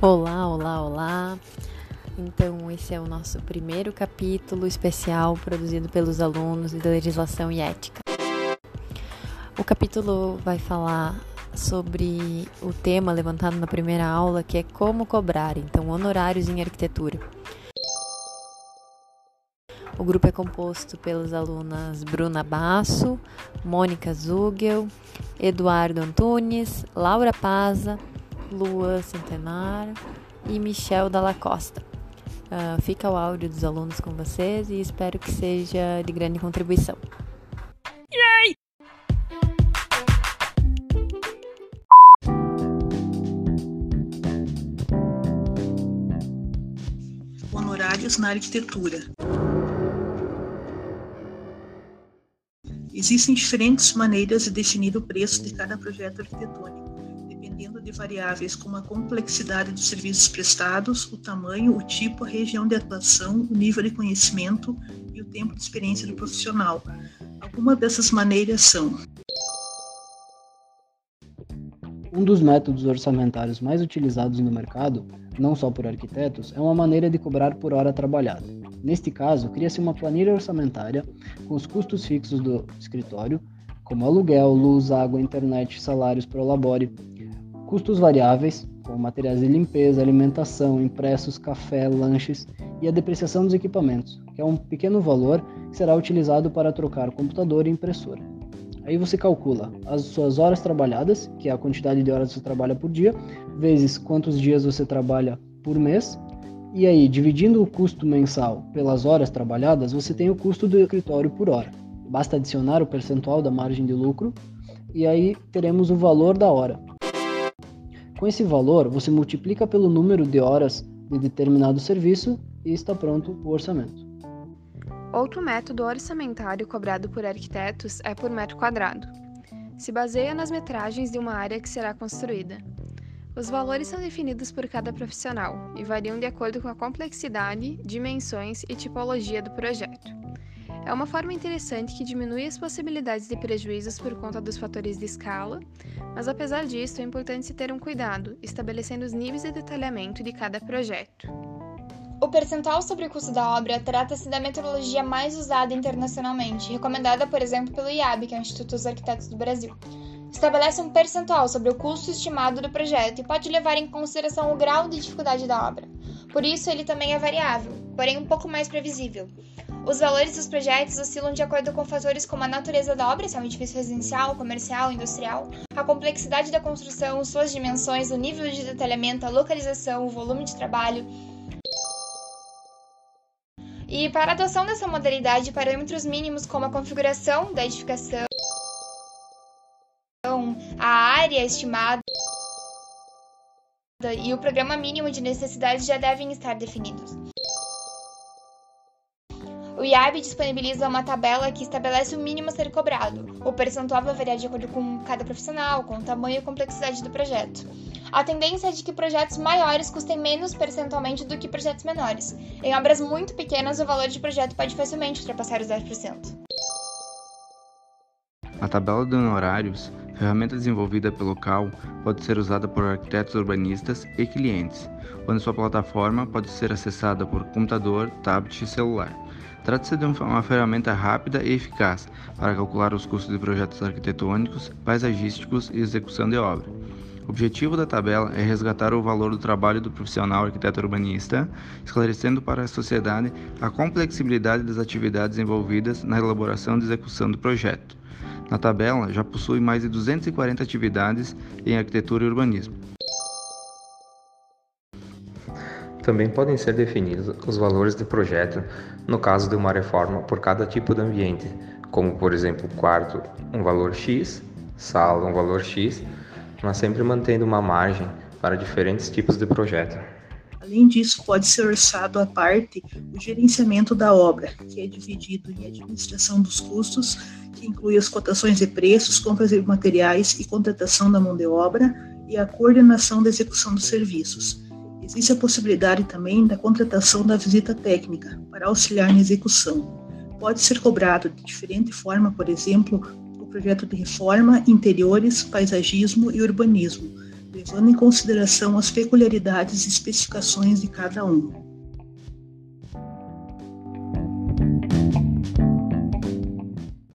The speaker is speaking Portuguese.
Olá, olá, olá. Então, esse é o nosso primeiro capítulo especial produzido pelos alunos de legislação e ética. O capítulo vai falar sobre o tema levantado na primeira aula, que é como cobrar, então, honorários em arquitetura. O grupo é composto pelas alunas Bruna Basso, Mônica Zugel, Eduardo Antunes, Laura Paza, Lua Centenar e Michel Dalla Costa. Uh, fica o áudio dos alunos com vocês e espero que seja de grande contribuição. Yay! Honorários na arquitetura. Existem diferentes maneiras de definir o preço de cada projeto arquitetônico dependendo de variáveis como a complexidade dos serviços prestados, o tamanho, o tipo, a região de atuação, o nível de conhecimento e o tempo de experiência do profissional. Algumas dessas maneiras são um dos métodos orçamentários mais utilizados no mercado, não só por arquitetos, é uma maneira de cobrar por hora trabalhada. Neste caso, cria-se uma planilha orçamentária com os custos fixos do escritório, como aluguel, luz, água, internet, salários, prolabore, custos variáveis, como materiais de limpeza, alimentação, impressos, café, lanches e a depreciação dos equipamentos, que é um pequeno valor que será utilizado para trocar computador e impressora. Aí você calcula as suas horas trabalhadas, que é a quantidade de horas que você trabalha por dia, vezes quantos dias você trabalha por mês, e aí dividindo o custo mensal pelas horas trabalhadas, você tem o custo do escritório por hora. Basta adicionar o percentual da margem de lucro e aí teremos o valor da hora. Com esse valor, você multiplica pelo número de horas de determinado serviço e está pronto o orçamento. Outro método orçamentário cobrado por arquitetos é por metro quadrado. Se baseia nas metragens de uma área que será construída. Os valores são definidos por cada profissional e variam de acordo com a complexidade, dimensões e tipologia do projeto. É uma forma interessante que diminui as possibilidades de prejuízos por conta dos fatores de escala, mas apesar disso é importante se ter um cuidado, estabelecendo os níveis de detalhamento de cada projeto. O percentual sobre o custo da obra trata-se da metodologia mais usada internacionalmente, recomendada, por exemplo, pelo IAB, que é o Instituto dos Arquitetos do Brasil. Estabelece um percentual sobre o custo estimado do projeto e pode levar em consideração o grau de dificuldade da obra. Por isso, ele também é variável, porém um pouco mais previsível. Os valores dos projetos oscilam de acordo com fatores como a natureza da obra, se é um edifício residencial, comercial, industrial, a complexidade da construção, suas dimensões, o nível de detalhamento, a localização, o volume de trabalho. E para a adoção dessa modalidade, parâmetros mínimos como a configuração da edificação, a área estimada e o programa mínimo de necessidades já devem estar definidos. O IAB disponibiliza uma tabela que estabelece o mínimo a ser cobrado. O percentual vai variar de acordo com cada profissional, com o tamanho e complexidade do projeto. A tendência é de que projetos maiores custem menos percentualmente do que projetos menores. Em obras muito pequenas, o valor de projeto pode facilmente ultrapassar os 10%. A tabela de honorários, ferramenta desenvolvida pelo CAL, pode ser usada por arquitetos urbanistas e clientes, quando sua plataforma pode ser acessada por computador, tablet e celular. Trata-se de uma ferramenta rápida e eficaz para calcular os custos de projetos arquitetônicos, paisagísticos e execução de obra. O objetivo da tabela é resgatar o valor do trabalho do profissional arquiteto urbanista, esclarecendo para a sociedade a complexibilidade das atividades envolvidas na elaboração e execução do projeto. Na tabela já possui mais de 240 atividades em arquitetura e urbanismo. Também podem ser definidos os valores de projeto no caso de uma reforma por cada tipo de ambiente, como por exemplo quarto um valor X, sala um valor X, mas sempre mantendo uma margem para diferentes tipos de projeto. Além disso, pode ser orçado à parte o gerenciamento da obra, que é dividido em administração dos custos, que inclui as cotações de preços, compras de materiais e contratação da mão de obra, e a coordenação da execução dos serviços. Existe a possibilidade também da contratação da visita técnica para auxiliar na execução. Pode ser cobrado de diferente forma, por exemplo, o projeto de reforma, interiores, paisagismo e urbanismo levando em consideração as peculiaridades e especificações de cada um.